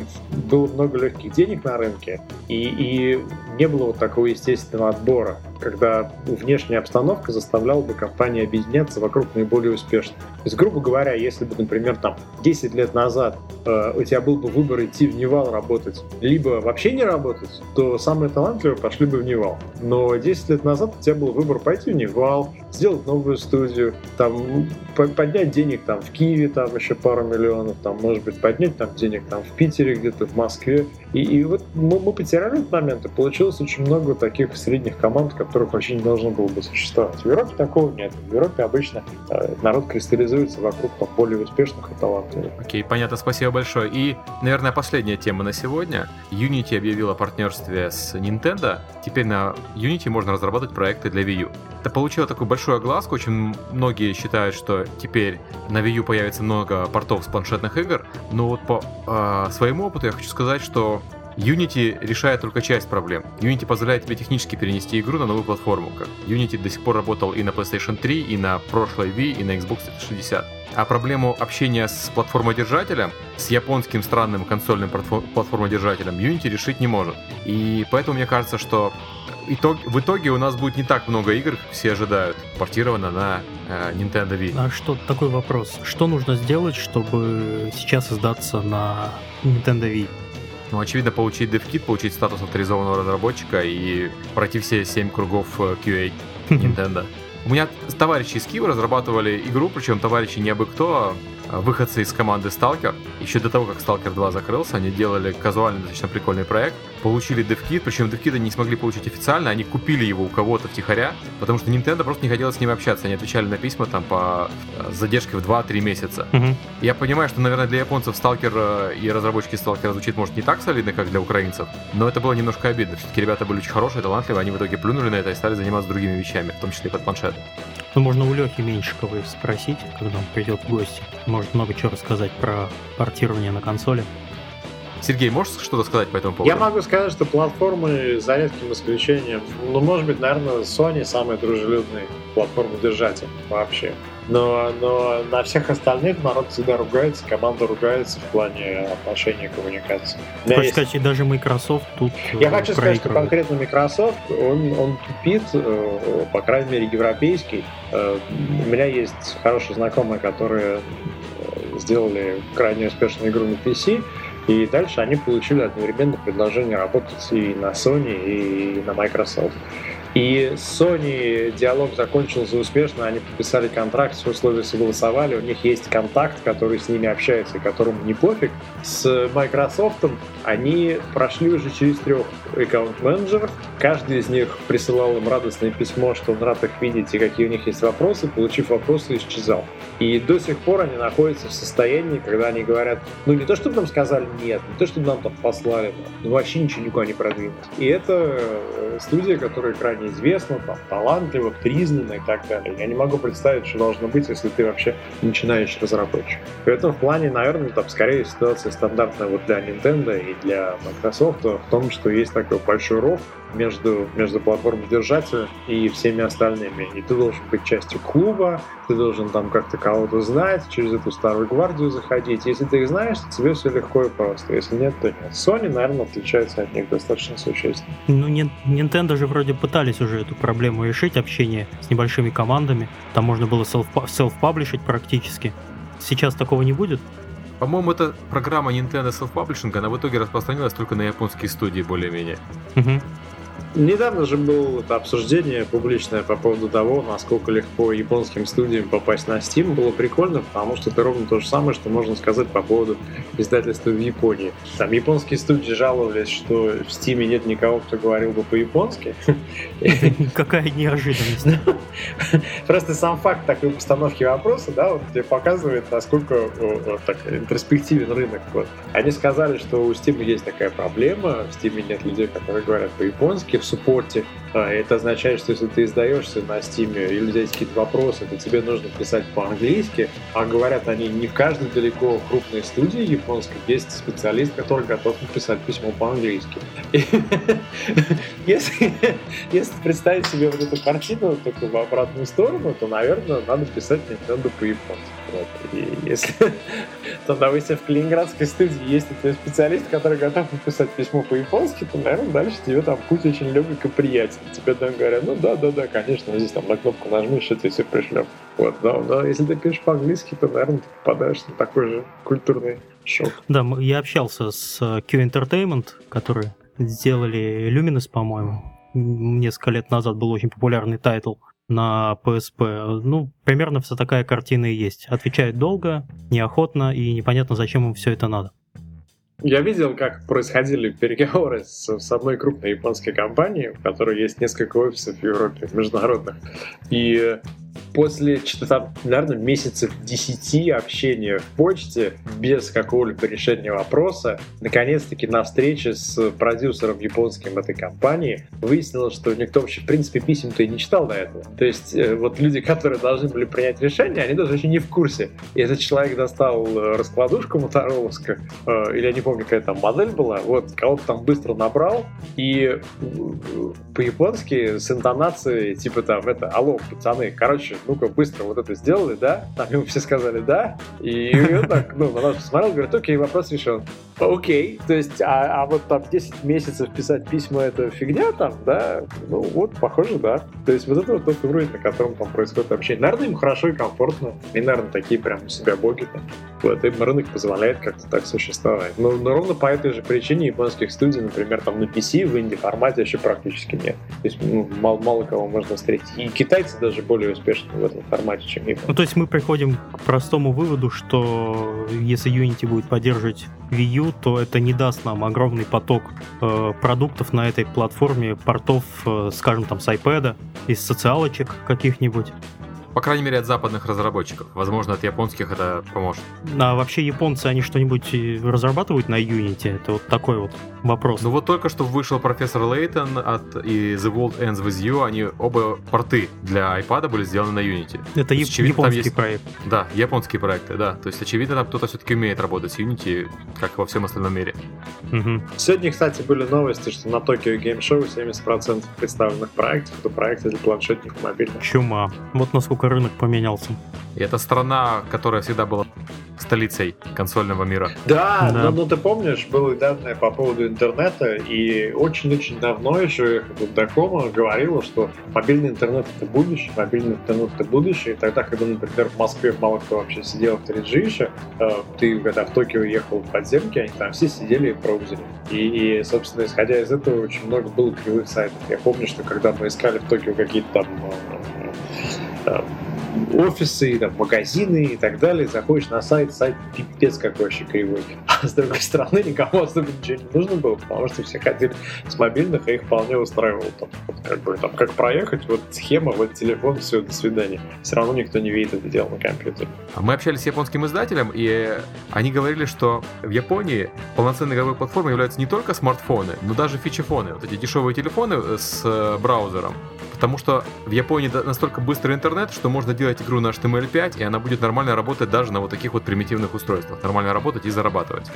было много легких денег на рынке, и, и не было вот такого естественного отбора когда внешняя обстановка заставляла бы компании объединяться вокруг наиболее успешных. То есть, грубо говоря, если бы, например, там 10 лет назад э, у тебя был бы выбор идти в Nival работать, либо вообще не работать, то самые талантливые пошли бы в Nival. Но 10 лет назад у тебя был выбор пойти в Nival, сделать новую студию, там, поднять денег там в Киеве, там еще пару миллионов, там, может быть, поднять там денег там в Питере где-то, в Москве. И, и вот мы, мы потеряли этот момент, и получилось очень много таких средних команд, которых вообще не должно было бы существовать. В Европе такого нет. В Европе обычно э, народ кристаллизуется вокруг там, более успешных и талантливых. Окей, понятно, спасибо большое. И, наверное, последняя тема на сегодня. Unity объявила о партнерстве с Nintendo. Теперь на Unity можно разрабатывать проекты для Wii U. Это получило такую большую огласку. Очень многие считают, что теперь на Wii U появится много портов с планшетных игр. Но вот по э, своему опыту я хочу сказать, что Unity решает только часть проблем. Unity позволяет тебе технически перенести игру на новую платформу. Как Unity до сих пор работал и на PlayStation 3, и на прошлой Wii, и на Xbox 360. А проблему общения с платформодержателем, с японским странным консольным платформодержателем, Unity решить не может. И поэтому мне кажется, что итог, в итоге у нас будет не так много игр, как все ожидают, портировано на э, Nintendo Wii. А что, такой вопрос. Что нужно сделать, чтобы сейчас издаться на Nintendo Wii? Ну, очевидно, получить DevKit, получить статус авторизованного разработчика и пройти все 7 кругов э, QA Nintendo. У меня товарищи из Киева разрабатывали игру, причем товарищи не абы кто, а выходцы из команды Stalker. Еще до того, как Stalker 2 закрылся, они делали казуальный, достаточно прикольный проект. Получили DevKit, причем DevKit они не смогли получить официально, они купили его у кого-то втихаря, потому что Nintendo просто не хотела с ними общаться. Они отвечали на письма там по э, задержке в 2-3 месяца. Угу. Я понимаю, что, наверное, для японцев Stalker э, и разработчики Stalker звучит, может, не так солидно, как для украинцев, но это было немножко обидно. Все-таки ребята были очень хорошие, талантливые, они в итоге плюнули на это и стали заниматься другими вещами, в том числе и под планшет. Ну, можно у Лехи Меньшиковой спросить, когда он придет в гости. Может много чего рассказать про портирование на консоли. Сергей, можешь что-то сказать по этому поводу? Я могу сказать, что платформы, за редким исключением, ну, может быть, наверное, Sony самый дружелюбный платформодержатель вообще. Но, но на всех остальных народ всегда ругается, команда ругается в плане отношений и коммуникации. Хочешь есть... сказать, и даже Microsoft тут Я э, хочу сказать, что конкретно Microsoft, он, он тупит, э, по крайней мере, европейский. Э, у меня есть хорошие знакомые, которые сделали крайне успешную игру на PC, И дальше они получили одновременно предложение работать и на Sony, и на Microsoft. И Sony диалог закончился успешно, они подписали контракт, все условия согласовали, у них есть контакт, который с ними общается, которому не пофиг. С Microsoft они прошли уже через трех аккаунт-менеджеров, каждый из них присылал им радостное письмо, что он рад их видеть и какие у них есть вопросы, получив вопросы, исчезал. И до сих пор они находятся в состоянии, когда они говорят, ну не то, чтобы нам сказали нет, не то, чтобы нам там послали, но вообще ничего никуда не продвинулось. И это э, студия, которая крайне известна, там, талантлива, признана и так далее. Я не могу представить, что должно быть, если ты вообще начинающий разработчик. В плане, наверное, там скорее ситуация стандартная вот для Nintendo и для Microsoft в том, что есть такой большой ров, между, между платформой-держателем и всеми остальными. И ты должен быть частью клуба, ты должен там как-то кого-то знать, через эту старую гвардию заходить. Если ты их знаешь, то тебе все легко и просто. Если нет, то нет. Sony, наверное, отличается от них достаточно существенно. Ну, Nintendo же вроде пытались уже эту проблему решить, общение с небольшими командами. Там можно было селф-паблишить практически. Сейчас такого не будет? По-моему, эта программа Nintendo Self-Publishing, она в итоге распространилась только на японские студии более-менее. Угу. Недавно же было это обсуждение публичное по поводу того, насколько легко японским студиям попасть на Steam. Было прикольно, потому что это ровно то же самое, что можно сказать по поводу издательства в Японии. Там японские студии жаловались, что в Steam нет никого, кто говорил бы по-японски. Какая неожиданность. Просто сам факт такой постановки вопроса, да, вот тебе показывает, насколько так, интроспективен рынок. Вот. Они сказали, что у Steam есть такая проблема, в Steam нет людей, которые говорят по-японски, в суппорте. А, это означает, что если ты издаешься на Steam или у тебя есть какие-то вопросы, то тебе нужно писать по-английски, а говорят они не в каждой далеко крупной студии японской есть специалист, который готов написать письмо по-английски. Если, представить себе вот эту картину только в обратную сторону, то, наверное, надо писать Nintendo по-японски. Вот. И если, то, допустим, в Калининградской студии есть этот специалист, который готов написать письмо по-японски, то, наверное, дальше тебе там путь очень легок и приятен. Тебе там говорят, ну да, да, да, конечно, здесь там на кнопку нажмешь, и тебе все пришлем. Вот, но, но если ты пишешь по-английски, то, наверное, ты попадаешь на такой же культурный шок. Да, я общался с э, Q Entertainment, которые сделали Lumines, по-моему. Несколько лет назад был очень популярный title на PSP. Ну, примерно вся такая картина и есть. Отвечает долго, неохотно и непонятно, зачем им все это надо. Я видел, как происходили переговоры с, с одной крупной японской компанией, в которой есть несколько офисов в Европе, международных. И после, что-то наверное, месяцев 10 общения в почте без какого-либо решения вопроса, наконец-таки на встрече с продюсером японским этой компании выяснилось, что никто вообще, в принципе, писем-то и не читал до этого. То есть э, вот люди, которые должны были принять решение, они даже вообще не в курсе. И этот человек достал э, раскладушку мотороловскую, э, или я не помню, какая там модель была, вот, кого-то там быстро набрал, и по-японски с интонацией, типа там, это, алло, пацаны, короче, ну-ка, быстро вот это сделали, да? Там ему все сказали «да», и он так, ну, на нас говорит, окей, вопрос решен. Окей, то есть, а, а вот там 10 месяцев писать письма это фигня там, да? Ну, вот, похоже, да. То есть, вот это вот тот уровень, на котором там происходит общение. Наверное, им хорошо и комфортно, и, наверное, такие прям у себя боги там. Вот, им рынок позволяет как-то так существовать. Но, но ровно по этой же причине японских студий, например, там на PC в инди-формате еще практически нет. То есть, ну, мало, мало кого можно встретить. И китайцы даже более успешны в этом формате, чем Япония. Ну, то есть мы приходим к простому выводу, что если Unity будет поддерживать Wii U, то это не даст нам огромный поток э, продуктов на этой платформе, портов, э, скажем, там, с iPad, из социалочек каких-нибудь. По крайней мере, от западных разработчиков. Возможно, от японских это поможет. А вообще японцы, они что-нибудь разрабатывают на Unity? Это вот такой вот вопрос. Ну вот только что вышел профессор Лейтон от и The World Ends With You. Они оба порты для iPad были сделаны на Unity. Это есть, японский есть... проект. Да, японские проекты, да. То есть, очевидно, там кто-то все-таки умеет работать с Unity, как во всем остальном мире. Угу. Сегодня, кстати, были новости, что на Tokyo Game Show 70% представленных проектов это проекты для планшетных и мобильных. Чума. Вот насколько рынок поменялся. И это страна, которая всегда была столицей консольного мира. Да, да. Но, но ты помнишь, было данные по поводу интернета, и очень-очень давно еще Дакома говорила, что мобильный интернет это будущее, мобильный интернет это будущее. И тогда, когда, например, в Москве мало кто вообще сидел в 3G еще, э, ты когда в Токио ехал в подземке, они там все сидели и браузере. И, и, собственно, исходя из этого, очень много было кривых сайтов. Я помню, что когда мы искали в Токио какие-то там э, э, офисы, там, магазины и так далее, заходишь на сайт, сайт пипец какой вообще кривой. А с другой стороны, никому особо ничего не нужно было, потому что все ходили с мобильных, и их вполне устраивало. Там, вот, как бы, там, как проехать, вот схема, вот телефон, все, до свидания. Все равно никто не видит это дело на компьютере. А мы общались с японским издателем, и они говорили, что в Японии полноценной игровой платформой являются не только смартфоны, но даже фичефоны, вот эти дешевые телефоны с э, браузером. Потому что в Японии настолько быстрый интернет, что можно делать игру на HTML5, и она будет нормально работать даже на вот таких вот примитивных устройствах. Нормально работать и зарабатывать.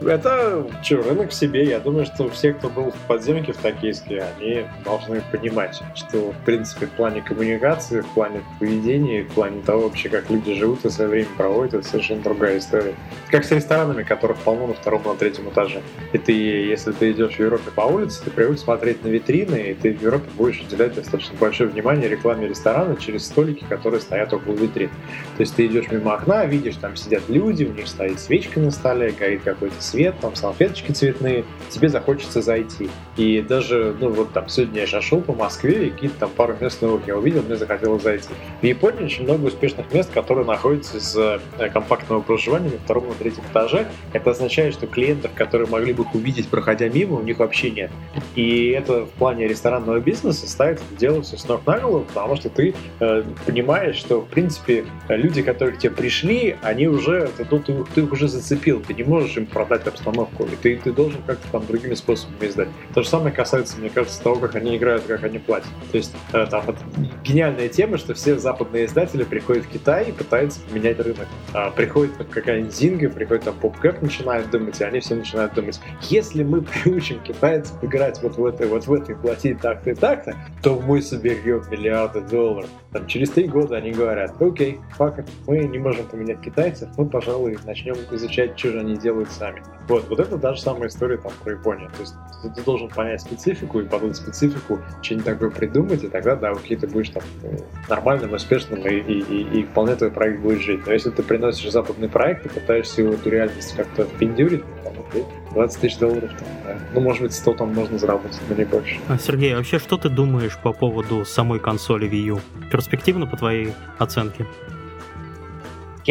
Это что, рынок в себе. Я думаю, что все, кто был в подземке в Токийске, они должны понимать, что, в принципе, в плане коммуникации, в плане поведения, в плане того вообще, как люди живут и свое время проводят, это совершенно другая история. Как с ресторанами, которых полно на втором, на третьем этаже. И ты, если ты идешь в Европе по улице, ты привык смотреть на витрины, и ты в Европе будешь уделять достаточно большое внимание рекламе ресторана через столики, которые стоят около витрин. То есть ты идешь мимо окна, видишь, там сидят люди, у них стоит свечка на столе, горит какой-то свет, там салфеточки цветные, тебе захочется зайти. И даже, ну вот там сегодня я шел по Москве, и какие-то там пару мест новых я увидел, мне захотелось зайти. В Японии очень много успешных мест, которые находятся из э, компактного проживания на втором и третьем этаже. Это означает, что клиентов, которые могли бы увидеть, проходя мимо, у них вообще нет. И это в плане ресторанного бизнеса ставит дело все с ног на голову, потому что ты э, понимаешь, что, в принципе, люди, которые к тебе пришли, они уже, ты, ты, ты их уже зацепил, ты не можешь им продать обстановку, и ты, ты должен как-то там другими способами издать. То же самое касается, мне кажется, того, как они играют, как они платят. То есть э, там это гениальная тема, что все западные издатели приходят в Китай и пытаются поменять рынок. А, приходит какая-нибудь Зинга, приходит там PopCap, начинают думать, и они все начинают думать, если мы приучим китайцев играть вот в этой, вот в этой, платить так-то и так-то, то мы соберем миллиарды долларов. Там, через три года они говорят, окей, факт, мы не можем поменять китайцев, мы, пожалуй, начнем изучать, что же они делают сами. Вот, вот это даже самая история там про Японию. То есть ты, должен понять специфику и под эту специфику что-нибудь такое придумать, и тогда, да, окей, ты будешь там э, нормальным, успешным, и, и, и, и вполне твой проект будет жить. Но если ты приносишь западный проект и пытаешься его эту реальность как-то впендюрить, ну, там, окей, 20 тысяч долларов, там, да. ну, может быть, 100 там можно заработать, но не больше. А, Сергей, вообще, что ты думаешь по поводу самой консоли Wii U? Перспективно, по твоей оценке?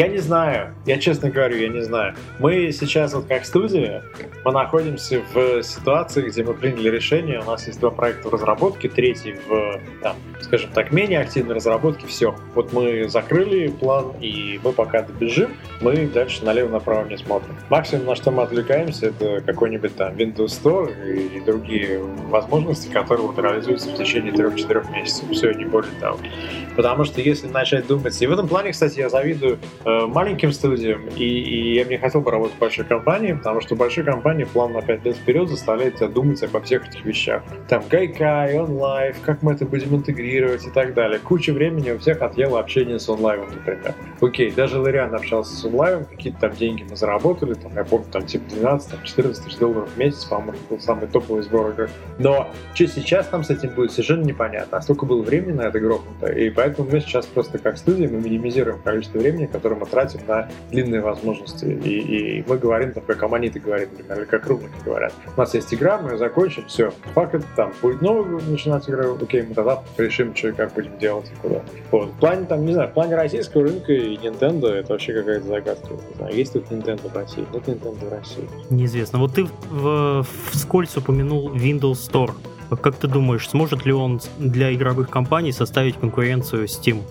Я не знаю, я честно говорю, я не знаю. Мы сейчас вот как студия, мы находимся в ситуации, где мы приняли решение, у нас есть два проекта в разработке, третий в, там, скажем так, менее активной разработке, все. Вот мы закрыли план, и мы пока добежим, мы дальше налево-направо не смотрим. Максимум, на что мы отвлекаемся, это какой-нибудь там Windows Store и, и другие возможности, которые вот реализуются в течение трех-четырех месяцев. Все, не более того. Потому что если начать думать, и в этом плане, кстати, я завидую Э, маленьким студиям, и, и я бы не хотел бы работать в большой компании, потому что большой компании план на 5 лет вперед заставляет тебя думать обо всех этих вещах. Там Гайкай, онлайв, как мы это будем интегрировать и так далее. Куча времени у всех отъело общение с онлайвом, например. Окей, даже Лариан общался с онлайвом, какие-то там деньги мы заработали, там, я помню, там типа 12, там, 14 тысяч долларов в месяц, по-моему, был самый топовый сбор игр. Но что сейчас там с этим будет, совершенно непонятно. А столько было времени на это грохнуто, и поэтому мы сейчас просто как студия, мы минимизируем количество времени, которое который мы тратим на длинные возможности. И, и мы говорим, там, как Аманиты говорит, например, или как Румыки говорят. У нас есть игра, мы ее закончим, все. Факт, там, будет новый начинать игру, окей, мы тогда решим, что и как будем делать, и куда. Вот. В плане, там, не знаю, в плане российского рынка и Nintendo это вообще какая-то загадка. Не знаю, есть тут Nintendo в России? Нет Nintendo в России. Неизвестно. Вот ты в, вскользь упомянул Windows Store. Как ты думаешь, сможет ли он для игровых компаний составить конкуренцию Steam?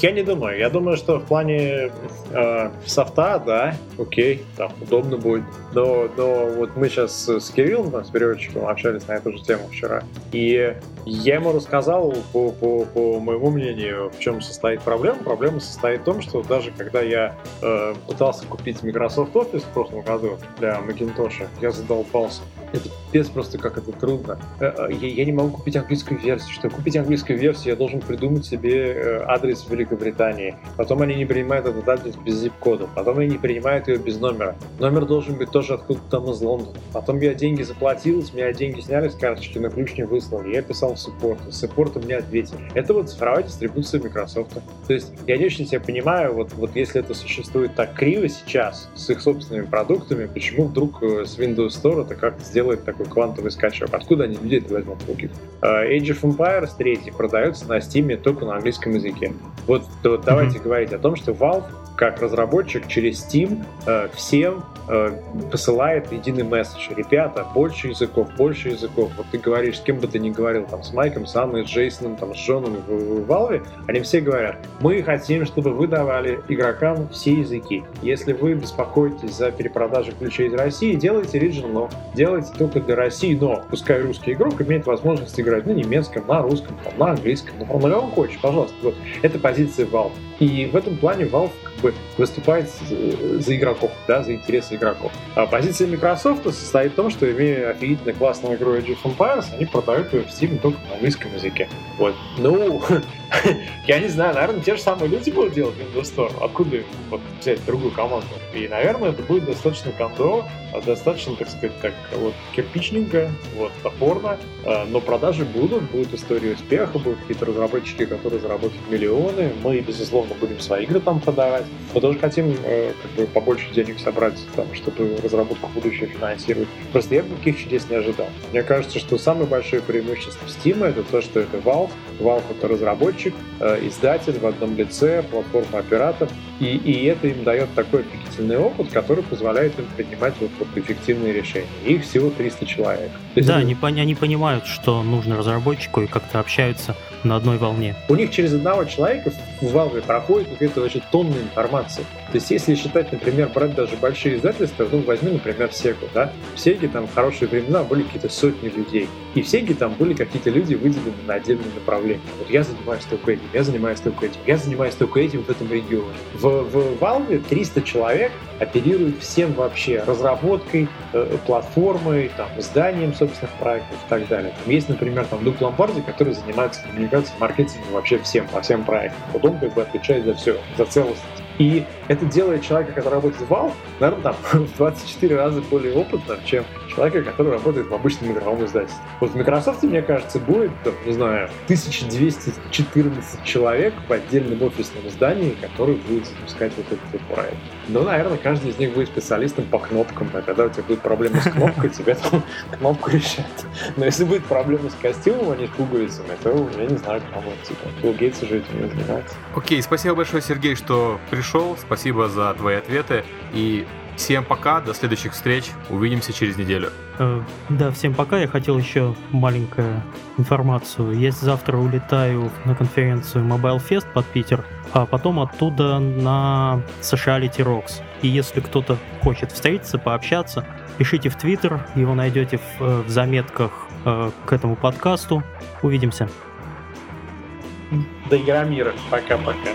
Я не думаю. Я думаю, что в плане э, софта, да, окей, там удобно будет. Но, но вот мы сейчас с Кириллом, с переводчиком, общались на эту же тему вчера. И я ему рассказал, по, по, по моему мнению, в чем состоит проблема. Проблема состоит в том, что даже когда я э, пытался купить Microsoft Office в прошлом году для Macintosh, я задолбался это без просто как это трудно. Э, э, я, я не могу купить английскую версию. Чтобы купить английскую версию, я должен придумать себе э, адрес в Великобритании. Потом они не принимают этот адрес без zip-кода. Потом они не принимают ее без номера. Номер должен быть тоже откуда-то там из Лондона. Потом я деньги заплатил, с меня деньги сняли с карточки, на ключ не выслали. Я писал в суппорт. Суппорт мне ответил. Это вот цифровая дистрибуция Microsoft. То есть я не очень себя понимаю, вот, вот если это существует так криво сейчас, с их собственными продуктами, почему вдруг с Windows Store это как-то сделает такой квантовый скачок? Откуда они людей возьмут в руки? Age of Empires 3 продается на Steam только на английском языке. Вот, вот давайте mm-hmm. говорить о том, что Valve как разработчик через Steam э, всем э, посылает единый месседж. Ребята, больше языков, больше языков. Вот ты говоришь, с кем бы ты ни говорил, там, с Майком, с Анной, с Джейсоном, там, с Джоном в, в Valve, они все говорят, мы хотим, чтобы вы давали игрокам все языки. Если вы беспокоитесь за перепродажу ключей из России, делайте regional, делайте только для России, но пускай русский игрок имеет возможность играть на немецком, на русском, там, на английском, на каком хочешь, пожалуйста. Вот. Это позиция Valve. И в этом плане Valve как бы выступает за игроков, да, за интересы игроков. А позиция Microsoft состоит в том, что имея офигительно классную игру Age of Empires, они продают ее в Steam только на английском языке. Вот. Ну, я не знаю, наверное, те же самые люди будут делать Windows Store. Откуда вот, взять другую команду? И, наверное, это будет достаточно кондо, а достаточно, так сказать, так вот кирпичненько, вот, топорно, а, но продажи будут, будет история успеха, будут какие-то разработчики, которые заработают миллионы, мы, безусловно, будем свои игры там продавать, мы тоже хотим э, как бы побольше денег собрать, там, чтобы разработку будущего финансировать. Просто я таких чудес не ожидал. Мне кажется, что самое большое преимущество Steam это то, что это Valve, Valve это разработчик, э, издатель в одном лице, платформа оператор, и, и это им дает такой офигительный опыт, который позволяет им принимать вот, вот эффективные решения. Их всего 300 человек. есть, да, они, они понимают, что нужно разработчику и как-то общаются на одной волне. У них через одного человека в Valve проходит какая-то вообще тонна информации. То есть, если считать, например, брать даже большие издательства, ну, возьми, например, Sega, да? В Sega там в хорошие времена были какие-то сотни людей. И в Sega там были какие-то люди выделены на отдельные направления. Вот я занимаюсь только этим, я занимаюсь только этим, я занимаюсь только этим в этом регионе. В, в Valve 300 человек оперируют всем вообще разработкой, э, платформой, там, изданием собственных проектов и так далее. Там есть, например, там Дук Лампарди, который занимается коммуникацией, маркетингом вообще всем, по всем проектам. Вот он как бы отвечает за все, за целостность. И это делает человека, который работает в Valve, наверное, там, в 24 раза более опытным, чем человека, который работает в обычном игровом издательстве. Вот в Microsoft, мне кажется, будет, там, не знаю, 1214 человек в отдельном офисном здании, который будет запускать вот этот вот проект. Но, наверное, каждый из них будет специалистом по кнопкам, а когда у тебя будет проблема с кнопкой, тебе там кнопку решат. Но если будет проблема с костюмом, а не с пуговицами, то я не знаю, кому типа. Билл Гейтс уже этим не занимается. Окей, спасибо большое, Сергей, что пришел. Спасибо за твои ответы. И Всем пока, до следующих встреч, увидимся через неделю. Э, да, всем пока. Я хотел еще маленькую информацию. Я завтра улетаю на конференцию Mobile Fest под Питер, а потом оттуда на Sociality Rocks. И если кто-то хочет встретиться, пообщаться, пишите в Твиттер, его найдете в, э, в заметках э, к этому подкасту. Увидимся. До Игромира. Пока-пока.